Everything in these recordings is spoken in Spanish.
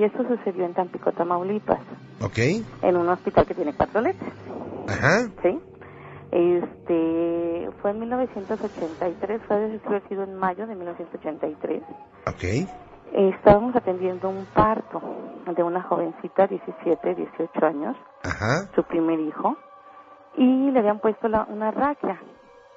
y esto sucedió en Tampico, Tamaulipas. Ok. En un hospital que tiene cuatro letras. Ajá. ¿Sí? Este, fue en 1983, fue sido en mayo de 1983. Ok. Estábamos atendiendo un parto de una jovencita, 17, 18 años. Ajá. Su primer hijo. Y le habían puesto la, una raquia.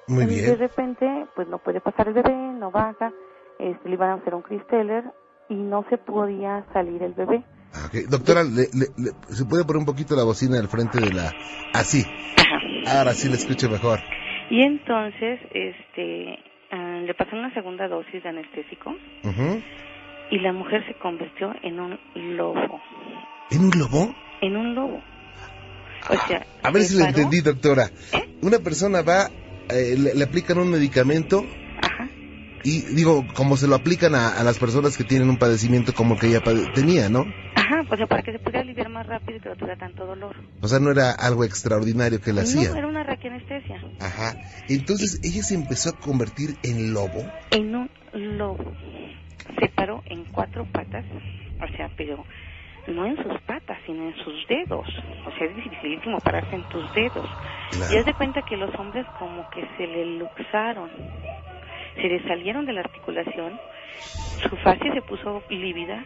Muy y bien. de repente, pues no puede pasar el bebé, no baja. Este, le iban a hacer un cristeller y no se podía salir el bebé. Ah, ok. Doctora, le- le- le- ¿se puede poner un poquito la bocina al frente de la... Así. Ahora sí le escucho mejor. Y entonces, este, ah, le pasaron una segunda dosis de anestésico Ujú. y la mujer se convirtió en un lobo, ¿En un globo? en un lobo. O sea, A ver si paró, entendí, doctora. Una persona va, eh, le, le aplican un medicamento y digo, como se lo aplican a, a las personas que tienen un padecimiento como el que ella tenía, ¿no? Ajá, o sea, para que se pudiera aliviar más rápido y que no tuviera tanto dolor. O sea, no era algo extraordinario que le hacía. No, era una raquianestesia. Ajá. Entonces ella se empezó a convertir en lobo. En un lobo. Se paró en cuatro patas, o sea, pero no en sus patas, sino en sus dedos. O sea, es dificilísimo pararse en tus dedos. Y haz de cuenta que los hombres como que se le luxaron, se le salieron de la articulación, su fase se puso lívida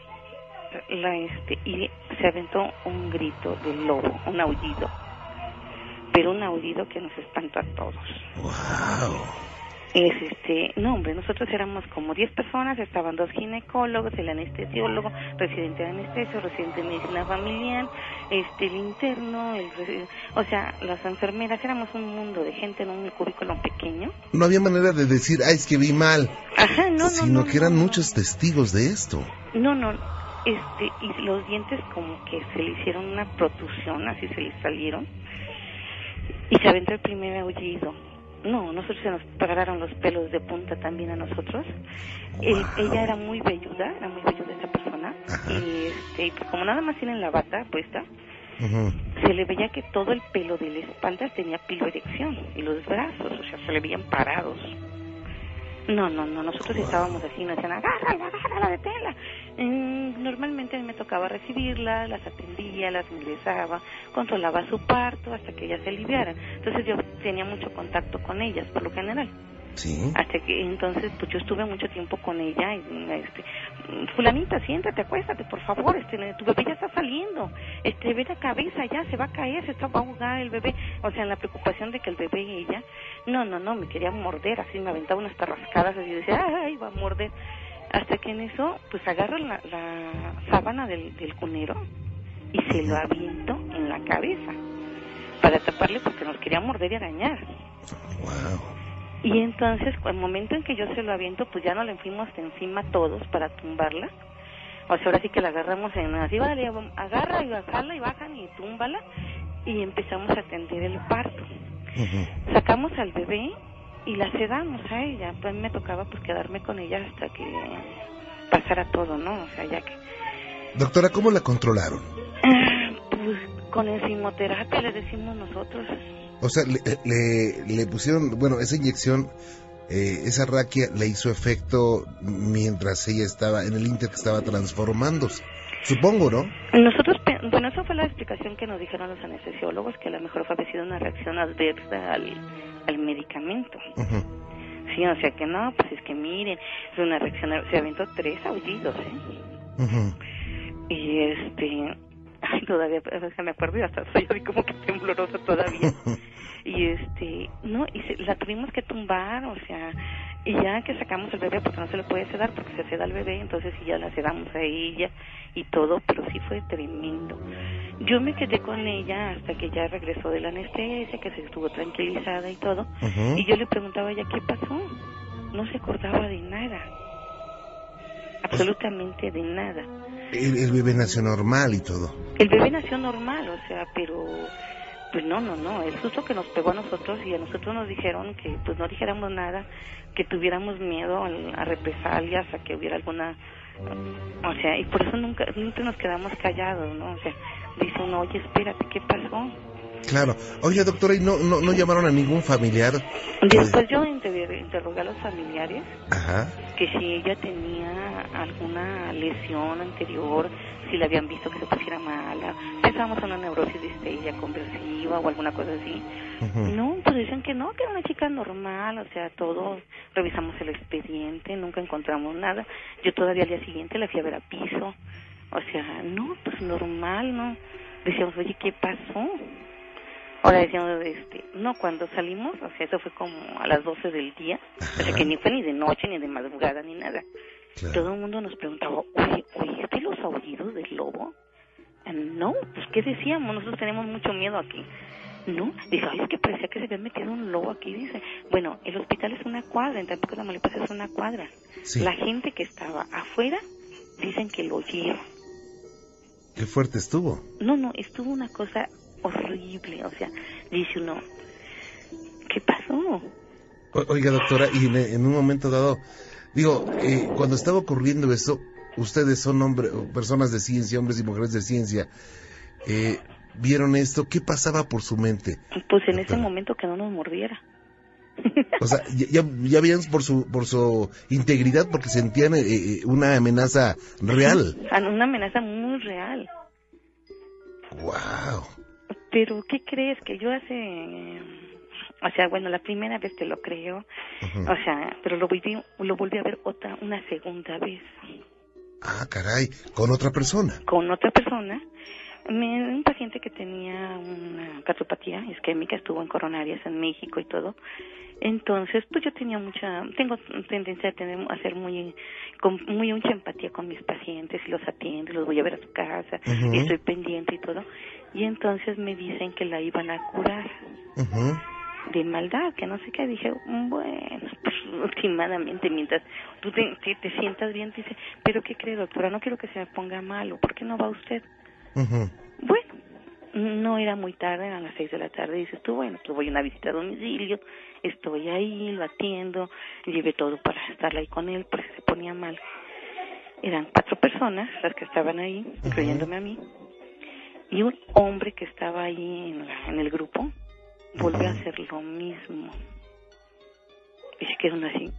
la, este, y se aventó un grito de lobo, un aullido. Pero un aullido que nos espantó a todos. Es este, no hombre, nosotros éramos como 10 personas, estaban dos ginecólogos, el anestesiólogo, residente de anestesio, residente de medicina familiar, este, el interno, el, o sea, las enfermeras, éramos un mundo de gente en un cubículo pequeño. No había manera de decir, ay, es que vi mal. Ajá, no, no, sino no, que eran muchos testigos de esto. No, no, este, y los dientes como que se le hicieron una protusión, así se le salieron, y se aventó el primer aullido. No, nosotros se nos pararon los pelos de punta también a nosotros. Él- ella era muy velluda, era muy velluda esta persona, y este, y pues como nada más tienen la bata puesta, se le veía que todo el pelo de la espalda tenía piloerección, y los brazos, o sea, se le veían parados. No, no, no, nosotros estábamos así, nos decían, agárrala, agárrala, deténla. Mm, normalmente a mí me tocaba recibirla, las atendía, las ingresaba, controlaba su parto hasta que ellas se aliviaran. Entonces yo tenía mucho contacto con ellas, por lo general. Sí. Hasta que entonces, pues yo estuve mucho tiempo con ella y, este, fulanita, siéntate, acuéstate, por favor, este, tu bebé ya está saliendo, este, ve la cabeza, ya se va a caer, se está va a ahogar el bebé, o sea, en la preocupación de que el bebé y ella, no, no, no, me quería morder, así me aventaba unas tarrascadas y yo decía, ay, va a morder, hasta que en eso, pues agarro la, la sábana del, del cunero y se lo aviento en la cabeza para taparle porque nos quería morder y arañar. Y entonces, al momento en que yo se lo aviento, pues ya no le fuimos de encima todos para tumbarla. O sea, ahora sí que la agarramos en así, vale, agarra y bajarla y bajan y túmbala. Y empezamos a atender el parto. Sacamos al bebé y la sedamos a ella. Pues me tocaba pues quedarme con ella hasta que pasara todo, ¿no? O sea, ya que Doctora, ¿cómo la controlaron? pues con enzimoterapia le decimos nosotros. O sea, le, le, le pusieron, bueno, esa inyección, eh, esa raquia le hizo efecto mientras ella estaba, en el inter que estaba transformándose. Supongo, ¿no? Nosotros, bueno, esa fue la explicación que nos dijeron los anestesiólogos, que a lo mejor fue sido una reacción adversa al, al medicamento. Sí, o sea que no, pues es que miren, es una reacción, se aventó tres aullidos, ¿eh? Y este, ay, todavía, o sea, me acuerdo y hasta soy así como que temblorosa todavía. y este, no, y se- la tuvimos que tumbar, o sea, y ya que sacamos el bebé, porque no se le puede sedar, porque se seda el bebé, entonces sí ya la sedamos a ella y todo, pero sí fue tremendo. Yo me quedé con ella hasta que ya regresó de la anestesia, que se estuvo tranquilizada y todo, y yo le preguntaba a ella qué pasó. No se acordaba de nada, absolutamente de nada. El, el bebé nació normal y todo. El bebé nació normal, o sea, pero pues no, no, no, el susto que nos pegó a nosotros y a nosotros nos dijeron que pues no dijéramos nada, que tuviéramos miedo a represalias, a que hubiera alguna, o sea, y por eso nunca, nunca nos quedamos callados, ¿no? O sea, dice uno, oye, espérate, ¿qué pasó? Claro. Oye, doctora, ¿y no, no, no llamaron a ningún familiar? Después yo interrogué, interrogué a los familiares Ajá. que si ella tenía alguna lesión anterior, si la habían visto que se pusiera mala, pensábamos en una neurosis de histeria conversiva o alguna cosa así. No, pues dicen que no, que era una chica normal, o sea, todos revisamos el expediente, nunca encontramos nada. Yo todavía al día siguiente la fui a ver a piso, o sea, no, pues normal, ¿no? Decíamos, oye, ¿qué pasó? Ahora decíamos, este, no, cuando salimos, o sea, eso fue como a las 12 del día, o sea, que ni fue ni de noche, ni de madrugada, ni nada. Claro. Todo el mundo nos preguntaba, oye, ¿oíste los aullidos del lobo? Ah, No, pues ¿qué decíamos? Nosotros tenemos mucho miedo aquí. No, dice, ay, es que parecía que se había metido un lobo aquí, dice. Bueno, el hospital es una cuadra, en Tampico, Tamaulipas es una cuadra. Sí. La gente que estaba afuera dicen que lo oyeron. Qué fuerte estuvo. No, no, estuvo una cosa horrible, o sea, dice uno, ¿qué pasó? O- Oiga, doctora, y en, en un momento dado, digo, eh, cuando estaba ocurriendo eso, ustedes son hombre, o personas de ciencia, hombres y mujeres de ciencia, eh, vieron esto, ¿qué pasaba por su mente? Pues en ese Doctora. momento que no nos mordiera. O sea, ya, ya, ya veían por su, por su integridad porque sentían eh, eh, una amenaza real. Ah, Una amenaza muy real. ¡Wow! Pero, ¿qué crees? Que yo hace... O sea, bueno, la primera vez te lo creo. O sea, pero lo volví, lo volví a ver otra, una segunda vez. Ah, caray, con otra persona. Con otra persona. Me- un paciente que tenía una cardiopatía isquémica, estuvo en coronarias en México y todo. Entonces, pues yo tenía mucha, tengo tendencia a tener, a ser muy, con muy mucha empatía con mis pacientes y los atiendo, los voy a ver a su casa y estoy pendiente y todo. Y entonces me dicen que la iban a curar. Ujú. De maldad, que no sé qué, dije, bueno, pues últimamente, mientras tú te, te, te sientas bien, dice, pero ¿qué cree, doctora? No quiero que se me ponga malo, ¿por qué no va usted? Bueno, no era muy tarde, eran las seis de la tarde, dices tú, bueno, pues voy a una visita a domicilio, estoy ahí, lo atiendo, llevé todo para estar ahí con él, porque se ponía mal. Eran cuatro personas las que estaban ahí, incluyéndome a mí, y un hombre que estaba ahí en, la- en el grupo volvió a hacer lo mismo. Y se quedaron así.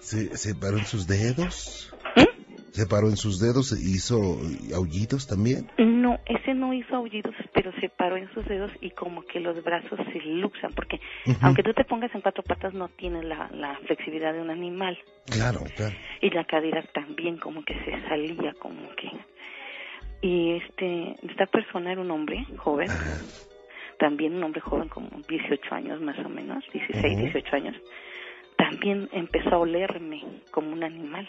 ¿Se, se paró en sus dedos? ¿Mm? ¿Se paró en sus dedos? e ¿Hizo aullidos también? No, ese no hizo aullidos, pero se paró en sus dedos y como que los brazos se luxan, porque Ujú. aunque tú te pongas en cuatro patas no tienes la, la flexibilidad de un animal. Claro, claro. Y la cadera también como que se salía, como que... Y este, esta persona era un hombre joven, Ajá. También un hombre joven como 18 años más o menos, 16, Ujú. 18 años, también empezó a olerme como un animal.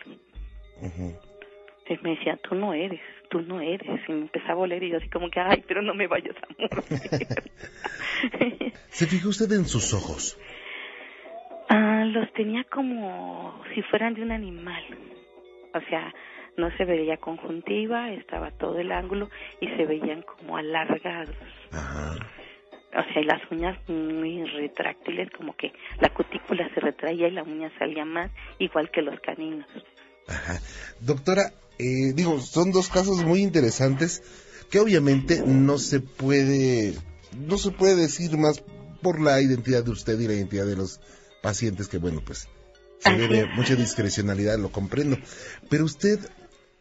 Y me decía, tú no eres, tú no eres. Y me empezaba a oler y yo así como que, ay, pero no me vayas a morder. ¿Se fijó usted en sus ojos? ah, los tenía como si fueran de un animal. O sea, no se veía conjuntiva, estaba todo el ángulo y se veían como alargados. Ajá. O sea, y las uñas muy retráctiles, como que la cutícula se retraía y la uña salía más, igual que los caninos. Ajá. Doctora, eh, digo, son dos casos muy interesantes que obviamente no se puede, no se puede decir más por la identidad de usted y la identidad de los pacientes, que bueno, pues se Así debe es. mucha discrecionalidad, lo comprendo. Pero usted,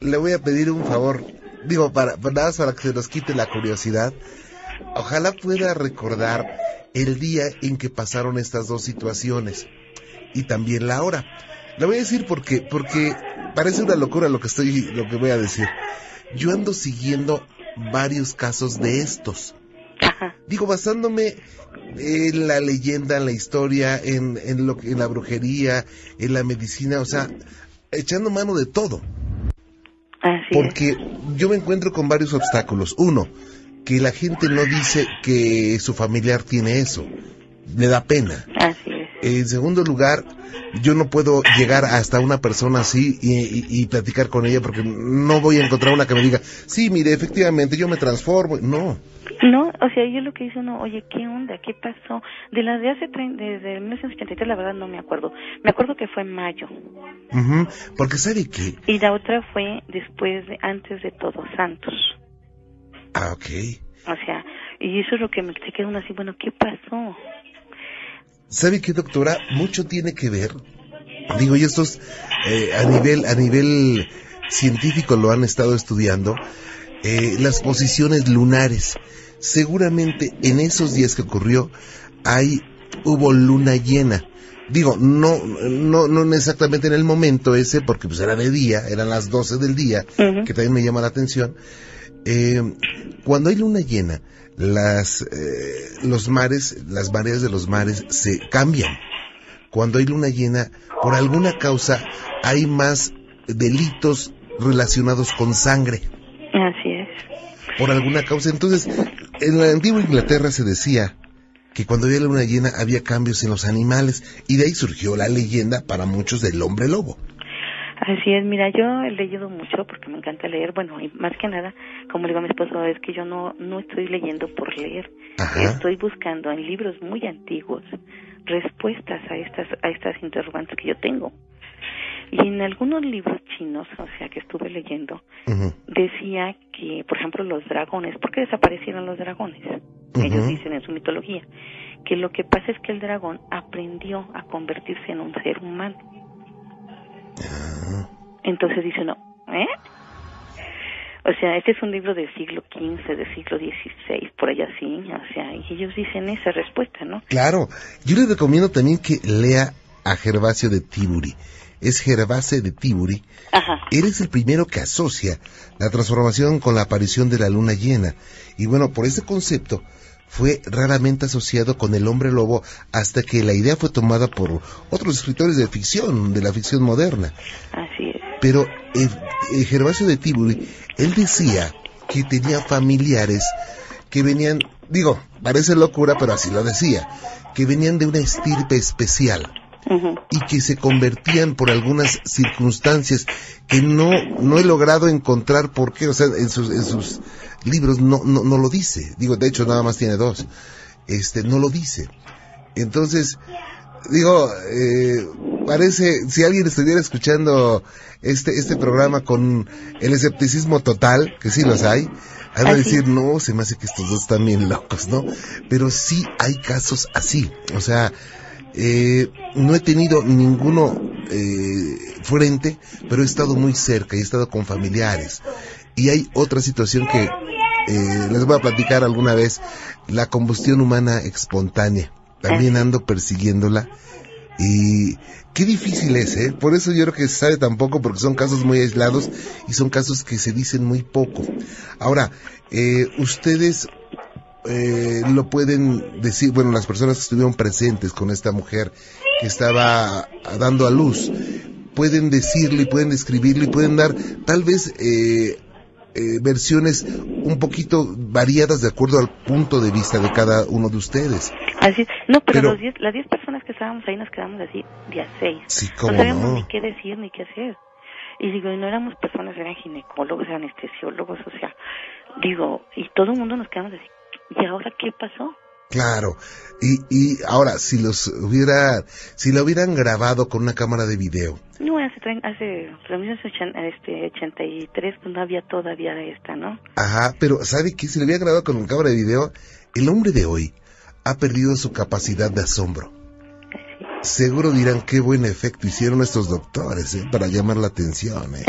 le voy a pedir un favor, digo, para, para, nada más para que se nos quite la curiosidad, ojalá pueda recordar el día en que pasaron estas dos situaciones y también la hora. Le voy a decir porque, porque parece una locura lo que estoy, lo que voy a decir. Yo ando siguiendo varios casos de estos. Digo, basándome en la leyenda, en la historia, en, en lo que, en la brujería, en la medicina, o sea, echando mano de todo. Así es. Porque yo me encuentro con varios obstáculos. Uno, que la gente no dice que su familiar tiene eso. Le da pena. Así es. En segundo lugar, yo no puedo llegar hasta una persona así y, y- y platicar con ella porque no voy a encontrar una que me diga, sí, mire, efectivamente, yo me transformo. No. No, o sea, yo lo que hice, no, oye, ¿qué onda? ¿Qué pasó? De las de hace, desde 1983, la verdad no me acuerdo. Me acuerdo que fue en mayo. Ujú, Porque sabe que... Y la otra fue después de, antes de Todos Santos. Ah, ok. O sea, Y eso es lo que me se queda uno así, bueno, ¿qué pasó? ¿Sabe qué, doctora? Mucho tiene que ver. Digo, y estos eh, a nivel a nivel científico lo han estado estudiando. Eh, las posiciones lunares. Seguramente en esos días que ocurrió hay hubo luna llena. Digo, no, no, no exactamente en el momento ese, porque pues era de día, eran las 12 del día, que también me llama la atención. Eh, cuando hay luna llena, las, eh, los mares, las mareas de los mares se cambian. Cuando hay luna llena, por alguna causa, hay más delitos relacionados con sangre. Así es. Por alguna causa. Entonces, en la antigua Inglaterra se decía que cuando había luna llena había cambios en los animales y de ahí surgió la leyenda para muchos del hombre lobo. Así es, mira, yo he leído mucho porque me encanta leer, bueno, y más que nada, como le digo a mi esposo, es que yo no, no estoy leyendo por leer, estoy buscando en libros muy antiguos respuestas a estas, a estas interrogantes que yo tengo. Y en algunos libros chinos, o sea, que estuve leyendo, decía que, por ejemplo, los dragones, ¿por qué desaparecieron los dragones? Ellos dicen en su mitología que lo que pasa es que el dragón aprendió a convertirse en un ser humano. Ah. Entonces dice no, ¿eh? O sea, este es un libro del siglo XV, del siglo XVI, por allá sí, o sea, y ellos dicen esa respuesta, ¿no? Claro, yo les recomiendo también que lea a Gervasio de Tiburi. Es Gervase de Tiburi. Ajá. Él es el primero que asocia la transformación con la aparición de la luna llena. Y bueno, por ese concepto, fue raramente asociado con el hombre lobo hasta que la idea fue tomada por otros escritores de ficción, de la ficción moderna. Así es. Pero el, Gervasio de Tiburi, él decía que tenía familiares que venían, digo, parece locura, pero así lo decía, que venían de una estirpe especial. y que se convertían por algunas circunstancias que no, no he logrado encontrar por qué, o sea, en sus, en sus libros no, no, no lo dice. Digo, de hecho nada más tiene dos. Este, no lo dice. Entonces, digo, eh, parece, si alguien estuviera escuchando este, este programa con el escepticismo total, que sí los hay, hay a decir, no, se me hace que estos dos están bien locos, ¿no? Pero sí hay casos así. O sea, eh, no he tenido ninguno eh, frente, pero he estado muy cerca y he estado con familiares. Y hay otra situación que eh, les voy a platicar alguna vez, la combustión humana espontánea. También ando persiguiéndola y qué difícil es, ¿eh? Por eso yo creo que se sabe tan poco porque son casos muy aislados y son casos que se dicen muy poco. Ahora, eh, ustedes eh, lo pueden decir, bueno, las personas que estuvieron presentes con esta mujer que estaba dando a luz, pueden decirle y pueden describirle y pueden dar tal vez eh, eh, versiones un poquito variadas de acuerdo al punto de vista de cada uno de ustedes. Así No, pero, las 10 personas que estábamos ahí nos quedamos así día 6. no sabíamos ni qué decir ni qué hacer. Y digo, y no éramos personas, eran ginecólogos, anestesiólogos, o sea, digo, y todo el mundo nos quedamos así. ¿Y ahora qué pasó? Claro. Y, y ahora, si los hubiera, si lo hubieran grabado con una cámara de video. No, hace, hace este, 83 pues no había todavía esta, ¿no? Ajá, pero ¿sabe qué? Si lo hubiera grabado con una cámara de video, el hombre de hoy ha perdido su capacidad de asombro. Seguro dirán qué buen efecto hicieron estos doctores ¿eh? para llamar la atención. ¿eh?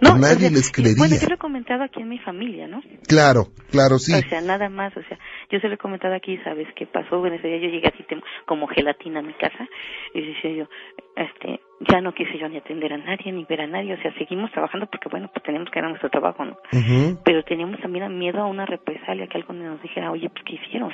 No, Nadie les creería. Bueno, yo lo he comentado aquí en mi familia, ¿no? Claro, claro, sí. O sea, nada más, o sea, yo se lo he comentado aquí, ¿sabes qué pasó? En ese día yo llegué así como gelatina a mi casa y decía yo, este, ya no quise yo ni atender a nadie, ni ver a nadie, o sea, seguimos trabajando porque, bueno, pues tenemos que dar nuestro trabajo, ¿no? Pero teníamos también miedo a una represalia, que algo nos dijera, oye, pues, ¿qué hicieron?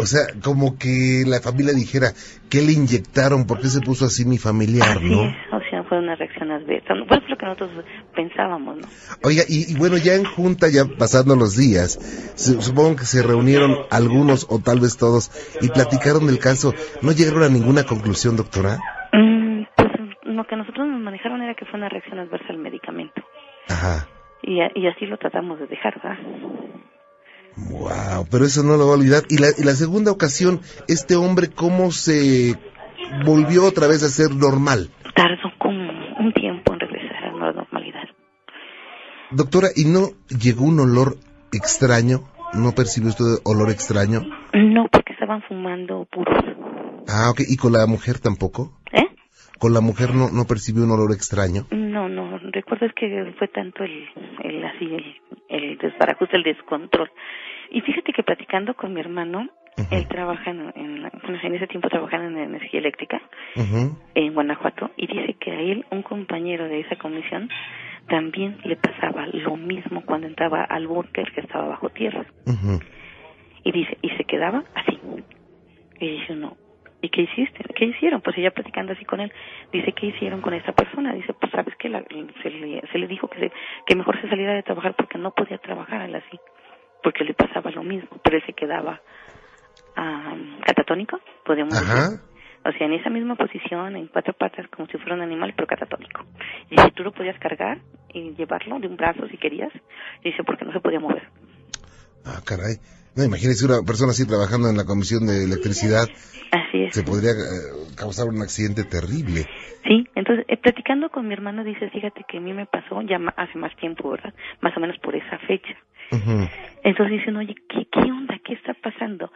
O sea, como que la familia dijera, ¿qué le inyectaron? ¿Por qué se puso así mi familiar, no? o sea, fue una reacción adversa. Fue lo que nosotros pensábamos, ¿no? Oiga, y, bueno, ya en junta, ya pasando los días, supongo que se reunieron algunos o tal vez todos y platicaron del caso. ¿No llegaron a ninguna conclusión, doctora? Mm, pues lo que nosotros nos manejaron era que fue una reacción adversa al medicamento. Ajá. Y, y así lo tratamos de dejar, ¿verdad? Wow, pero eso no lo va a olvidar. Y la, y la segunda ocasión, este hombre, ¿cómo se volvió otra vez a ser normal? Tardó como un tiempo en regresar a la normalidad. Doctora, ¿y no llegó un olor extraño? no percibe usted olor extraño? No, porque estaban fumando puros. Ah, ok. ¿Y con la mujer tampoco? ¿Eh? ¿Con la mujer no, no percibió un olor extraño? No, no, recuerdas que fue tanto el, el así, el, el desbarajuste, el descontrol. Y fíjate que platicando con mi hermano, él trabaja en, en, en ese tiempo trabajaba en energía eléctrica en Guanajuato y dice que a él, un compañero de esa comisión, también le pasaba lo mismo cuando entraba al búnker que estaba bajo tierra. Y dice, y se quedaba así. Y dice uno, ¿y qué hiciste? ¿Qué hicieron? Pues ella platicando así con él, dice, ¿qué hicieron con esa persona? Dice, pues sabes que se, le, se le dijo que, se- que mejor se saliera de trabajar porque no podía trabajar él así, porque le pasaba lo mismo, pero él se quedaba ah, catatónico, podemos decir. Ajá. O sea, en esa misma posición, en cuatro patas, como si fuera un animal, pero catatónico. Y si tú lo podías cargar y llevarlo de un brazo si querías, dice, porque no se podía mover. Ah, caray. No, imagínese una persona así trabajando en la comisión de electricidad, Así es. se podría eh, causar un accidente terrible. Sí, entonces, eh, platicando con mi hermano, dice, fíjate que a mí me pasó ya hace más tiempo, ¿verdad? Más o menos por esa fecha. Ujú. Entonces dicen, oye, ¿qué, ¿qué onda? ¿Qué está pasando?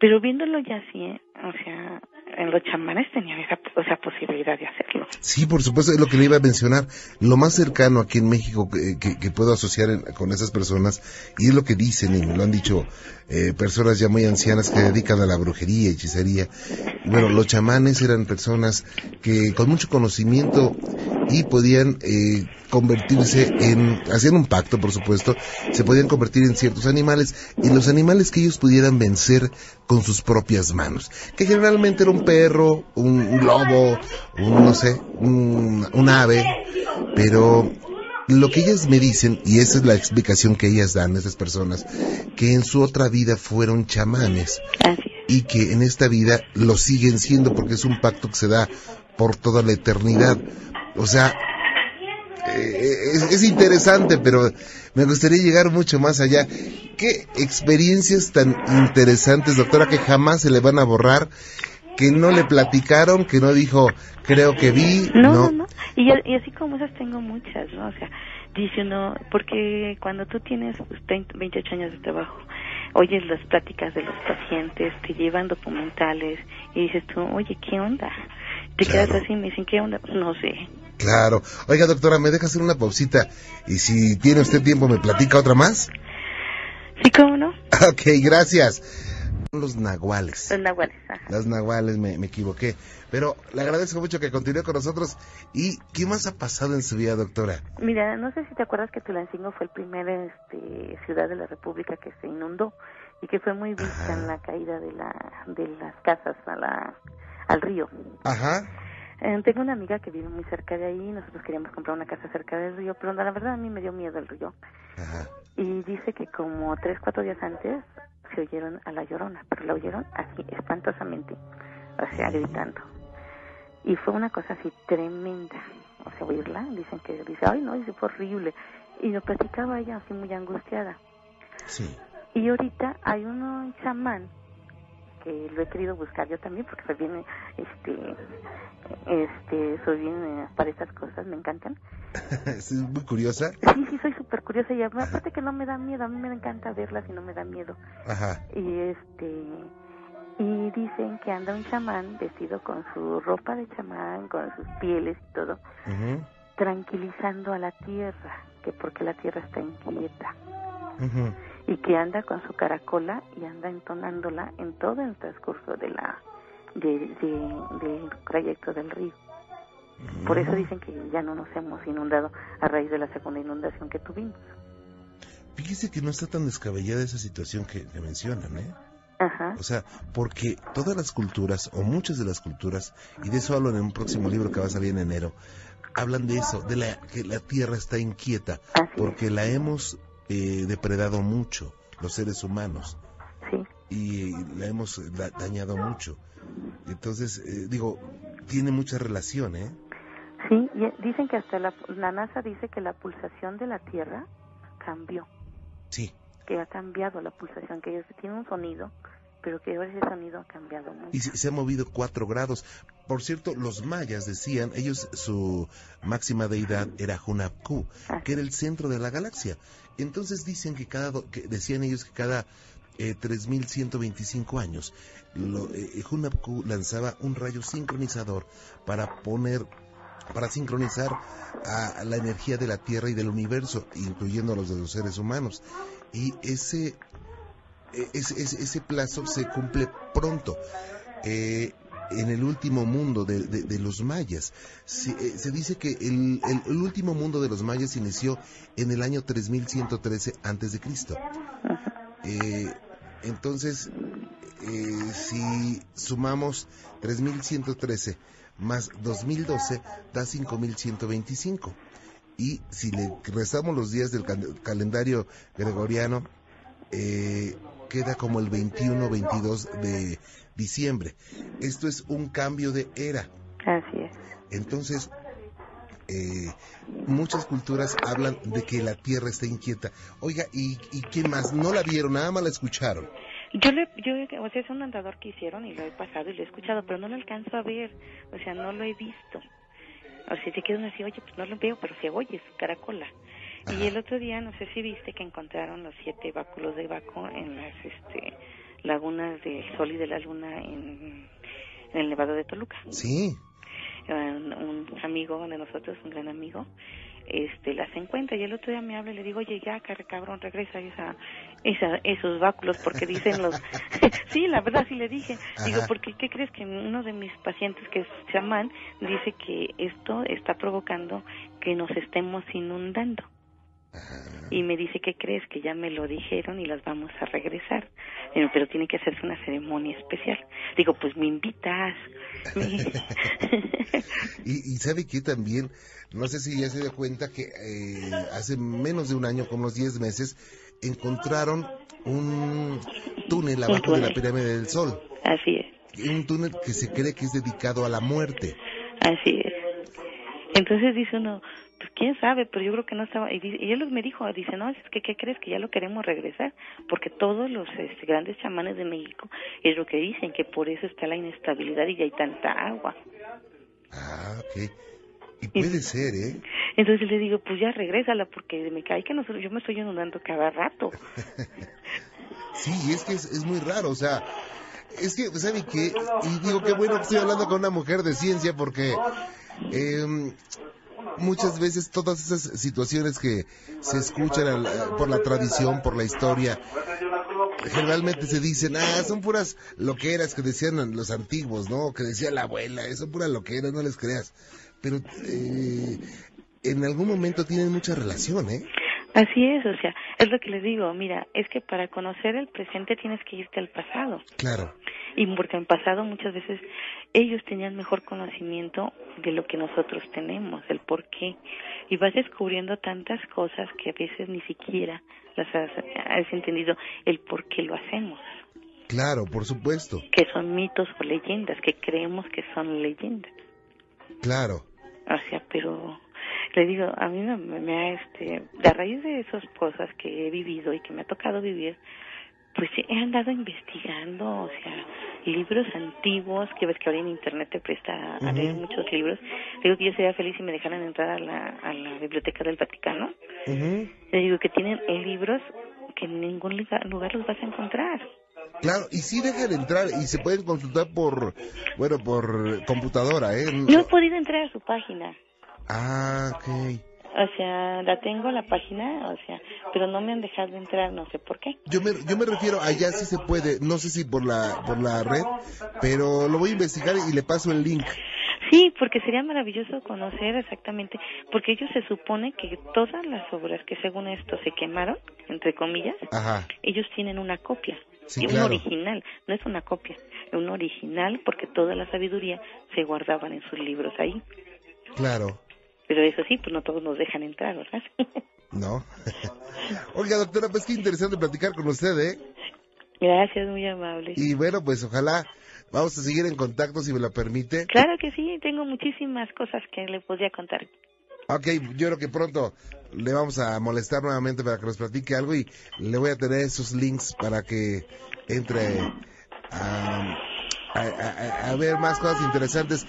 Pero viéndolo ya así, ¿eh? o sea, en los chamanes tenían esa, esa posibilidad de hacerlo. Sí, por supuesto, es lo que le iba a mencionar. Lo más cercano aquí en México que, que- que puedo asociar en- con esas personas, y es lo que dicen, y me lo han dicho eh, personas ya muy ancianas que dedican a la brujería, hechicería. Bueno, los chamanes eran personas que con mucho conocimiento y podían eh, convertirse en, hacían un pacto, por supuesto, se podían convertir en ciertos animales, y los animales que ellos pudieran vencer con sus propias manos, que generalmente era un perro, un lobo, un, no sé, un, un ave, pero lo que ellas me dicen, y esa es la explicación que ellas dan, esas personas, que en su otra vida fueron chamanes Así y que en esta vida lo siguen siendo porque es un pacto que se da por toda la eternidad. O sea, eh, es, es interesante, pero me gustaría llegar mucho más allá. ¿Qué experiencias tan interesantes, doctora, que jamás se le van a borrar? Que no le platicaron, que no dijo, creo que vi, No, no, no. no. Y, así como esas tengo muchas, ¿no? O sea, dice uno, porque cuando tú tienes pues, 30, 28 años de trabajo, oyes las pláticas de los pacientes, te llevan documentales y dices tú, oye, ¿qué onda? Te Claro. quedas así y me dicen, ¿qué onda? No sé. Claro. Oiga, doctora, ¿me deja hacer una pausita? Y si tiene usted tiempo, ¿me platica otra más? ¿Sí, cómo no? Ok, gracias. Los nahuales. Los nahuales, ajá. Las nahuales, me, me equivoqué. Pero le agradezco mucho que continúe con nosotros. ¿Y qué más ha pasado en su vida, doctora? Mira, no sé si te acuerdas que Tulancingo fue el primer este, ciudad de la República que se inundó y que fue muy vista en la caída de, la, de las casas a la, al río. Ajá. Eh, tengo una amiga que vive muy cerca de ahí, nosotros queríamos comprar una casa cerca del río, pero la verdad a mí me dio miedo el río. Ajá. Y dice que como tres, cuatro días antes se oyeron a la llorona, pero la oyeron así, espantosamente, o sea, gritando. Y fue una cosa así tremenda, o sea, oírla, dicen que dice, ay no, dice, fue horrible. Y lo platicaba ella así muy angustiada. Sí. Y ahorita hay un chamán que lo he querido buscar yo también porque soy bien, este, este, soy bien eh, para estas cosas, me encantan. es muy curiosa. Sí, sí, soy súper curiosa y aparte que no me da miedo, a mí me encanta verlas y no me da miedo. Ajá. Y este, y dicen que anda un chamán vestido con su ropa de chamán, con sus pieles y todo, tranquilizando a la tierra, que porque la tierra está inquieta. ujú. Y que anda con su caracola y anda entonándola en todo el transcurso de la de, de- del trayecto del río. Por eso dicen que ya no nos hemos inundado a raíz de la segunda inundación que tuvimos. Fíjese que no está tan descabellada esa situación que, que mencionan, ¿eh? Ajá. O sea, porque todas las culturas, o muchas de las culturas, y de eso hablo en un próximo libro que va a salir en enero, hablan de eso, de la, que la tierra está inquieta, Así es. porque la hemos eh, depredado mucho, los seres humanos, Sí, y la hemos eh, da- dañado mucho. Entonces, eh, digo, tiene mucha relación, ¿eh? sí, y dicen que hasta la, la NASA dice que la pulsación de la Tierra cambió, Sí. que ha cambiado la pulsación, que tiene un sonido, pero que ahora ese sonido ha cambiado mucho. Y se, ha movido cuatro grados. por cierto, los mayas decían, ellos, su máxima deidad era Hunapku, que era el centro de la galaxia. Entonces dicen que cada, que decían ellos que cada eh, 3.125 años, lo, eh, Hunapku lanzaba un rayo sincronizador para poner, para sincronizar a, la energía de la Tierra y del universo, incluyendo los de los seres humanos. Y ese, eh, ese, plazo se cumple pronto. Eh, en el último mundo de, de- de los mayas. Se, eh, se dice que el, el- el último mundo de los mayas inició en el año 3113 antes de Cristo. Eh, entonces, eh, si sumamos 3113 más 2012 da 5125. Y si le restamos los días del cal- calendario gregoriano, eh, queda como el 21-22 de diciembre. Esto es un cambio de era. Así es. Entonces, eh, muchas culturas hablan de que la Tierra está inquieta. Oiga, ¿y, ¿y quién más? No la vieron, nada más la escucharon. Yo, le, yo, o sea, es un andador que hicieron y lo he pasado y lo he escuchado, pero no lo alcanzo a ver, o sea, no lo he visto. O sea, se queda uno así, oye, pues no lo veo, pero se oye, su caracola. Y el otro día, no sé si viste que encontraron los siete báculos de Baco en las este, lagunas del Sol y de la Luna en, en el Nevado de Toluca. Sí, un, un amigo de nosotros, un gran amigo, este las encuentra y el otro día me habla y le digo, oye, ya, cabrón, regresa esa, esa, esos báculos porque dicen los... sí, la verdad sí le dije. Digo, porque ¿qué crees que uno de mis pacientes que es chamán dice que esto está provocando que nos estemos inundando? Y me dice, ¿qué crees? Que ya me lo dijeron y las vamos a regresar. Pero tiene que hacerse una ceremonia especial. Digo, pues me invitas. Y, y sabe que también, no sé si ya se dio cuenta que eh, hace menos de un año, como unos 10 meses, encontraron un túnel abajo de la pirámide del Sol. Así es. Un túnel que se cree que es dedicado a la muerte. Así es. Entonces dice uno, quién sabe, pero yo creo que no estaba. Y, y él me dijo, dice, no, es que ¿qué crees? Que ya lo queremos regresar, porque todos los este, grandes chamanes de México es lo que dicen, que por eso está la inestabilidad y ya hay tanta agua. Ah, ok. Y puede ser, ¿eh? Entonces le digo, pues ya regrésala, porque me cae que nosotros, yo me estoy inundando cada rato. Sí, es que es, es muy raro, o sea, es que, ¿sabe qué? Y digo, qué bueno que estoy hablando con una mujer de ciencia porque em, muchas veces todas esas situaciones que se escuchan al- por la tradición, por la historia, generalmente se dicen, ah, son puras loqueras que decían los antiguos, ¿no? Que decía la abuela, eh, son puras loqueras, no les creas. Pero eh, en algún momento tienen mucha relación, ¿eh? Así es, o sea, es lo que les digo, mira, es que para conocer el presente tienes que irte al pasado. Claro, Y porque en pasado muchas veces ellos tenían mejor conocimiento de lo que nosotros tenemos, el por qué. Y vas descubriendo tantas cosas que a veces ni siquiera las has, has entendido el por qué lo hacemos. claro, por supuesto, Que son mitos o leyendas, que creemos que son leyendas. claro. O sea, pero le digo, a mí me, me ha, este, a raíz de esas cosas que he vivido y que me ha tocado vivir, pues he andado investigando, o sea, libros antiguos, que ves que ahora en internet te presta a leer muchos libros. Digo que yo sería feliz si me dejaran entrar a la, a la biblioteca del Vaticano. Le digo que tienen libros que en ningún lugar, lugar los vas a encontrar. Claro, y sí dejan entrar y se pueden consultar por, bueno, por computadora, ¿eh? No he podido entrar a su página. Ah, ok. O sea, la tengo la página, o sea, pero no me han dejado entrar, no sé por qué. Yo me, yo me refiero, allá sí se puede, no sé si por la, por la red, pero lo voy a investigar y le paso el link. Sí, porque sería maravilloso conocer exactamente, porque ellos se supone que todas las obras que según esto se quemaron, entre comillas, Ajá, ellos tienen una copia, Sí, y un claro. original, no es una copia, es un original porque toda la sabiduría se guardaban en sus libros ahí. claro, Pero eso sí, pues no todos nos dejan entrar, ¿verdad? ¿no? Oiga, doctora, pues qué interesante platicar con usted, ¿eh? Gracias, muy amable. Y bueno, pues ojalá vamos a seguir en contacto si me lo permite. Claro que sí, tengo muchísimas cosas que le podría contar. Ok, yo creo que pronto le vamos a molestar nuevamente para que nos platique algo y le voy a tener esos links para que entre a, a, ver más cosas interesantes.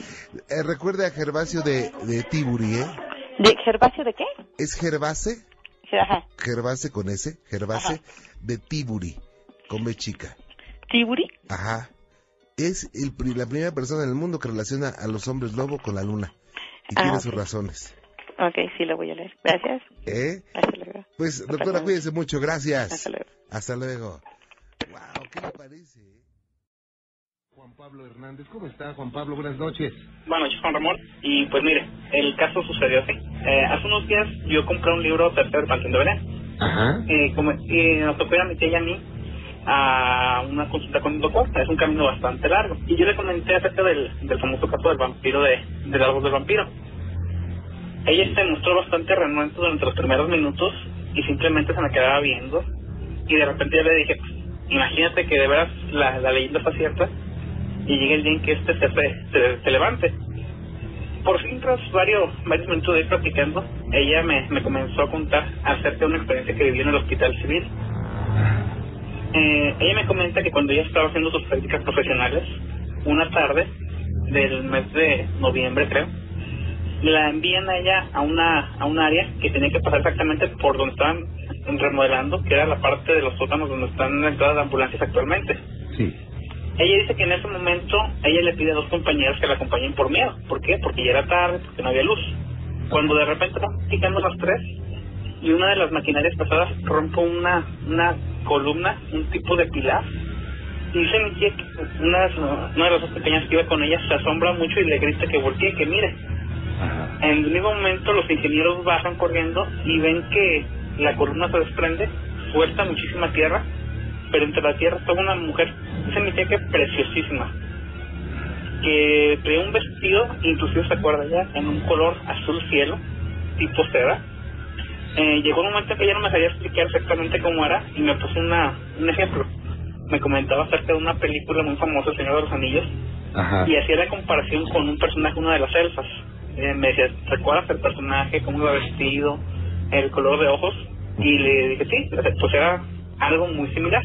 Eh, recuerde a Gervasio de, de Tiburi, ¿eh? ¿De Gervasio de qué? ¿Es Gervase? Ajá. Gervase con S, Gervase de Tiburi, con B chica. ¿Tiburi? Ajá. Es el, la primera persona en el mundo que relaciona a los hombres lobo con la luna. Y tiene ah, sus razones. Ok, sí, lo voy a leer. Gracias. ¿Eh? Hasta luego. Pues, doctora, cuídese mucho. Gracias. Hasta luego. Hasta luego. Wow, ¿qué le parece? Juan Pablo Hernández, ¿cómo está Juan Pablo? Buenas noches. Buenas noches, Juan Ramón. Y pues mire, el caso sucedió así. Eh, hace unos días yo compré un libro tercer Panteón de Belén. Ajá. Eh, como, y nos tocó ir a mi tía y a mí a una consulta con el doctor. Es un camino bastante largo. Y yo le comenté acerca del, del famoso caso del vampiro, de, del árbol del vampiro. Ella se mostró bastante renuente durante los primeros minutos y simplemente se me quedaba viendo. Y de repente yo le dije, pues, imagínate que de veras la, la leyenda está cierta y llegue el día en que este se, se, levante. Por fin, tras varios, varios minutos de ir practicando, ella me, me comenzó a contar acerca de una experiencia que vivió en el hospital civil. Eh, ella me comenta que cuando ella estaba haciendo sus prácticas profesionales, una tarde del mes de noviembre, creo, la envían a ella a una a un área que tenía que pasar exactamente por donde estaban remodelando, que era la parte de los sótanos donde están las entradas de ambulancias actualmente. Sí. Ella dice que en ese momento ella le pide a dos compañeros que la acompañen por miedo. ¿Por qué? Porque ya era tarde, porque no había luz. Cuando de repente quitando las tres y una de las maquinarias pesadas rompe una, una columna, un tipo de pilar. Y dice mi tía que una, una de las dos pequeñas que iba con ella se asombra mucho y le grita que voltee, que mire. En el mismo momento los ingenieros bajan corriendo y ven que la columna se desprende, suelta muchísima tierra pero entre la tierra estaba una mujer, se me que preciosísima, que traía un vestido, inclusive se acuerda ya, en un color azul cielo, tipo seda. Eh, llegó un momento en que ella no me sabía explicar exactamente cómo era y me puso una, un ejemplo. Me comentaba acerca de una película muy famosa, El Señor de los Anillos, y hacía la comparación con un personaje, una de las elfas. Eh, me decía, ¿recuerdas el personaje, cómo iba vestido, el color de ojos? Y le dije, sí, pues era algo muy similar.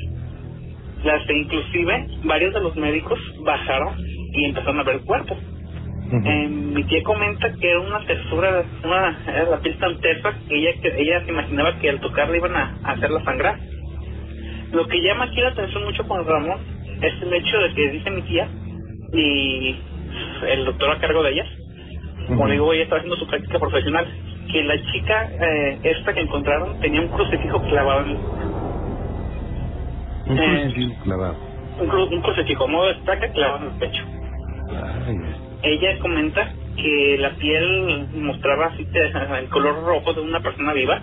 Las inclusive varios de los médicos bajaron y empezaron a ver el cuerpo. Eh, mi tía comenta que era una textura, una, era la piel tan tersa que ella, que ella se imaginaba que al tocarla iban a, hacerla sangrar. Lo que llama aquí la atención mucho con Ramón es el hecho de que dice mi tía y el doctor a cargo de ellas, como digo, ella estaba haciendo su práctica profesional, que la chica eh, esta que encontraron tenía un crucifijo clavado en, un crucifijo clavado. Un, crucifijo, modo estaca clavado en el pecho. Ella comenta que la piel mostraba así el color rojo de una persona viva.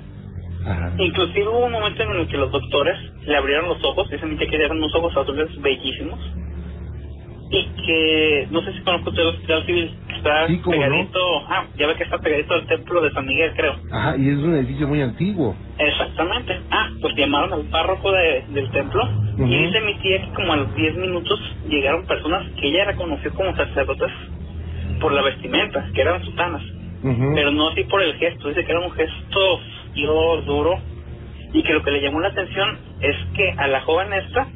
Inclusive hubo un momento en el que los doctores le abrieron los ojos, dicen que eran unos ojos azules bellísimos. Y que, no sé si conozco usted el hospital civil, está pegadito, ah, ya ve que está pegadito al templo de San Miguel, creo. Ajá, y es un edificio muy antiguo. Exactamente. Ah, pues llamaron al párroco de, del templo y dice mi tía que como a los 10 minutos llegaron personas que ella reconoció como sacerdotes por la vestimenta, que eran sutanas, pero no así por el gesto, dice que era un gesto duro, duro, y que lo que le llamó la atención es que a la joven esta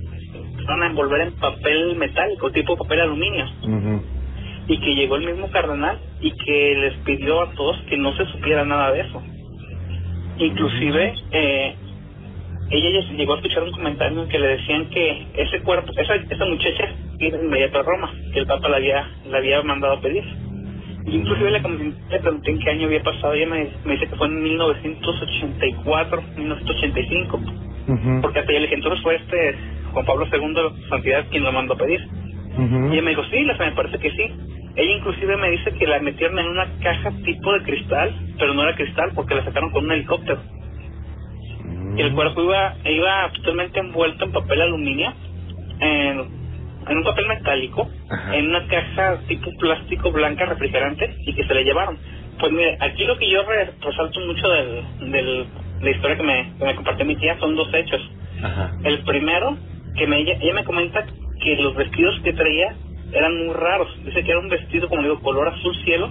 van a envolver en papel metálico, tipo papel aluminio y que llegó el mismo cardenal y que les pidió a todos que no se supiera nada de eso. Inclusive, eh, ella llegó a escuchar un comentario en que le decían que ese cuerpo, esa, esa muchacha iba inmediato a Roma, que el Papa la había, la había mandado a pedir. Inclusive le, le pregunté en qué año había pasado, ella me, me dice que fue en 1984, 1985, porque hasta ella le dije, entonces fue este Juan Pablo II, Santidad, quien lo mandó a pedir. Y ella me dijo, sí, me parece que sí. Ella inclusive me dice que la metieron en una caja tipo de cristal, pero no era cristal porque la sacaron con un helicóptero. Y el cuerpo iba, iba totalmente envuelto en papel aluminio, en, en un papel metálico, en una caja tipo plástico blanca refrigerante y que se la llevaron. Pues mire, aquí lo que yo resalto mucho del, del, de la historia que me, que me compartió mi tía son dos hechos. El primero, que me, ella me comenta que los vestidos que traía eran muy raros. Dice que era un vestido, como digo, color azul cielo,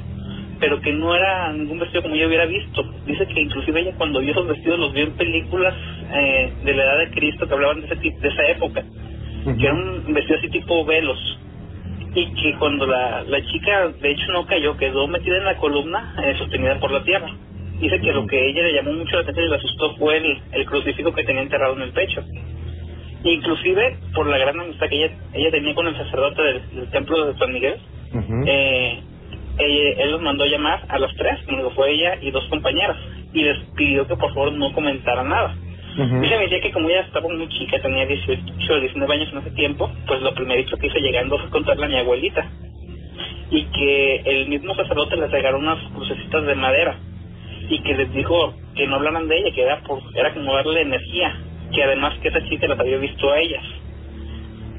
pero que no era ningún vestido como yo hubiera visto. Dice que inclusive ella cuando vio esos vestidos los vio en películas eh, de la edad de Cristo que hablaban de, ese, de esa época, que era un vestido así tipo velos. y que cuando la, la chica de hecho no cayó, quedó metida en la columna eh, sostenida por la tierra. Dice que lo que ella le llamó mucho la atención y le asustó fue el, el crucifijo que tenía enterrado en el pecho. Inclusive por la gran amistad que ella, ella tenía con el sacerdote del, del templo de San Miguel, Ujú. eh, ella- él los mandó llamar a los tres, como fue ella y dos compañeras, y les pidió que por favor no comentaran nada. Ujú. Dice mi tía que como ella estaba muy chica, tenía 18 o 19 años en ese tiempo, pues lo primerito que hice llegando fue contarle a mi abuelita. Y que el mismo sacerdote les regaló unas crucecitas de madera. Y que les dijo que no hablaran de ella, que era, por, era como darle energía. Que además que esa chica las había visto a ellas.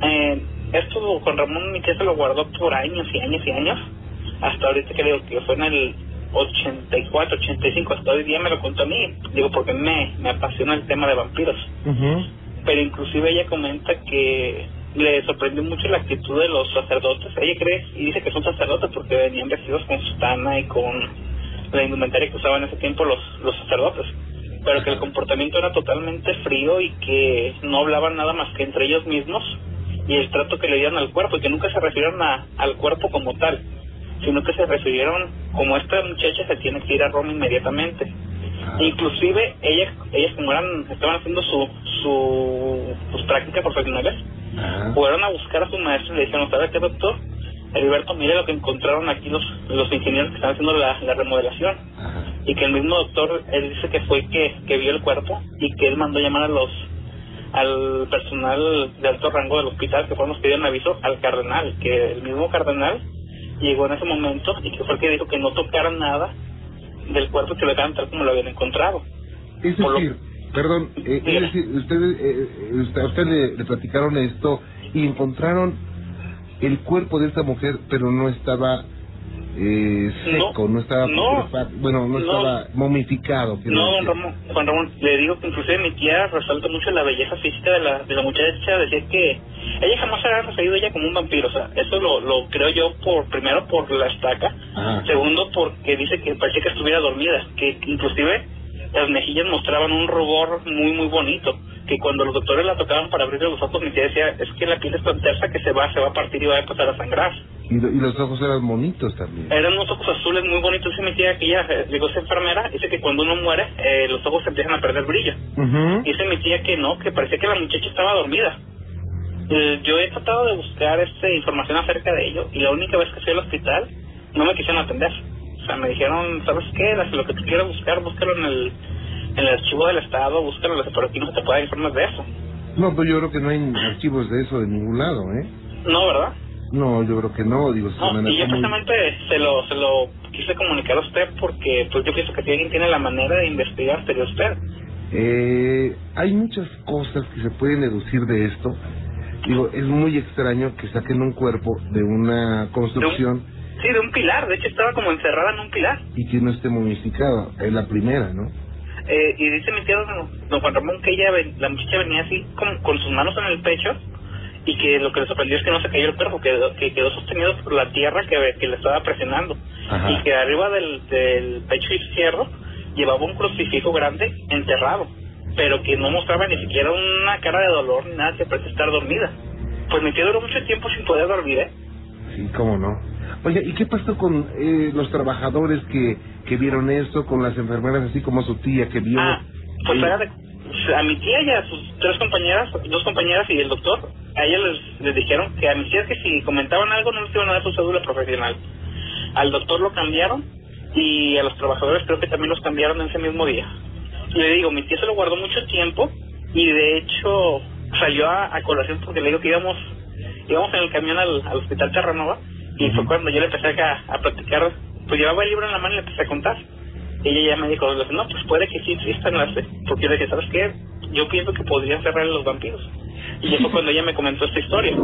Eh, esto con Ramón mi tía se lo guardó por años y años y años. Hasta ahorita que digo que fue en el 84, 85, hasta hoy día me lo contó a mí. Digo, porque me, me apasiona el tema de vampiros pero inclusive ella comenta que le sorprendió mucho la actitud de los sacerdotes. Ella cree y dice que son sacerdotes porque venían vestidos con sutana y con la indumentaria que usaban en ese tiempo los, los sacerdotes, pero que el comportamiento era totalmente frío y que no hablaban nada más que entre ellos mismos y el trato que le dieron al cuerpo y que nunca se refirieron a- al cuerpo como tal, sino que se refirieron como esta muchacha se tiene que ir a Roma inmediatamente. Ah. Inclusive ellas, ellas como eran, estaban haciendo su, su sus prácticas profesionales, Ajá. fueron a buscar a su maestro y le dijeron, ¿sabe qué doctor? Heriberto, mire lo que encontraron aquí los, los ingenieros que están haciendo la, la remodelación. Y que el mismo doctor, él dice que fue que, que vio el cuerpo y que él mandó llamar a los al personal de alto rango del hospital que fueron los que dieron aviso al cardenal, que el mismo cardenal llegó en ese momento y que fue el que dijo que no tocaran nada del cuerpo que lo dejaran tal como lo habían encontrado. Es Por lo- decir, perdón, eh, es decir, ustedes, eh, eh, usted, a usted le, le platicaron esto y encontraron el cuerpo de esta mujer, pero no estaba eh, seco, no, No, estaba no, bueno, no, no. estaba momificado. No, don. Ramón, Juan Ramón, le digo que inclusive mi tía resalta mucho la belleza física de la, de la muchacha, decía que ella jamás se había referido a ella como un vampiro, o sea, eso lo, lo creo yo por, primero por la estaca, Ajá. segundo porque dice que parecía que estuviera dormida, que inclusive las mejillas mostraban un rubor muy muy bonito, que cuando los doctores la tocaban para abrirle los ojos, mi tía decía, es que la piel es tan tersa que se va, se va a partir y va a empezar a sangrar. Y, y los ojos eran bonitos también. Eran unos ojos azules muy bonitos. Dice mi tía que ella, eh, digo, es enfermera, dice que cuando uno muere, eh, los ojos empiezan a perder brillo. Ujú. Dice mi tía que no, que parecía que la muchacha estaba dormida. Eh, yo he tratado de buscar este, información acerca de ello y la única vez que fui al hospital no me quisieron atender. O sea, me dijeron, ¿sabes qué? Lo que tú quieras buscar, búscalo en el, en el archivo del Estado, búscalo, pero aquí no se te puede dar informes de eso. No, pues yo creo que no hay archivos de eso de ningún lado, ¿eh? No, ¿verdad? No, yo creo que no, digo, se No, y yo muy- precisamente se lo, se lo quise comunicar a usted porque pues yo pienso que si alguien tiene la manera de investigar sería usted. Eh, hay muchas cosas que se pueden deducir de esto. Digo, es muy extraño que saquen un cuerpo de una construcción Sí, de un pilar, de hecho estaba como encerrada en un pilar. y que no esté momificado. Es la primera, ¿no? Eh, y dice mi tío don, Juan Ramón que ella, la muchacha venía así con, con sus manos en el pecho y que lo que le sorprendió es que no se cayó el cuerpo, que, que quedó sostenido por la tierra que, que le estaba presionando. Ajá. Y que arriba del, del pecho izquierdo llevaba un crucifijo grande enterrado, pero que no mostraba ni siquiera una cara de dolor ni nada que parece estar dormida. Pues mi tío duró mucho tiempo sin poder dormir, ¿eh? Sí, cómo no. Oye, ¿y qué pasó con eh, los trabajadores que, que vieron esto, con las enfermeras, así como su tía que vio? Ah, pues de- a mi tía y a sus tres compañeras, dos compañeras y el doctor, a ellas les, les dijeron que a mis tías que si comentaban algo no les iban a dar su cédula profesional. Al doctor lo cambiaron y a los trabajadores creo que también los cambiaron ese mismo día. Le digo, mi tía se lo guardó mucho tiempo y de hecho salió a, a colación porque le digo que íbamos íbamos en el camión al, al hospital Terranova y fue cuando yo le empecé a, a platicar, pues llevaba el libro en la mano y le empecé a contar. Ella ya me dijo, no, pues puede que sí existan las, porque yo le dije, ¿sabes qué? Yo pienso que podrían reales los vampiros. Y ya fue cuando ella me comentó esta historia.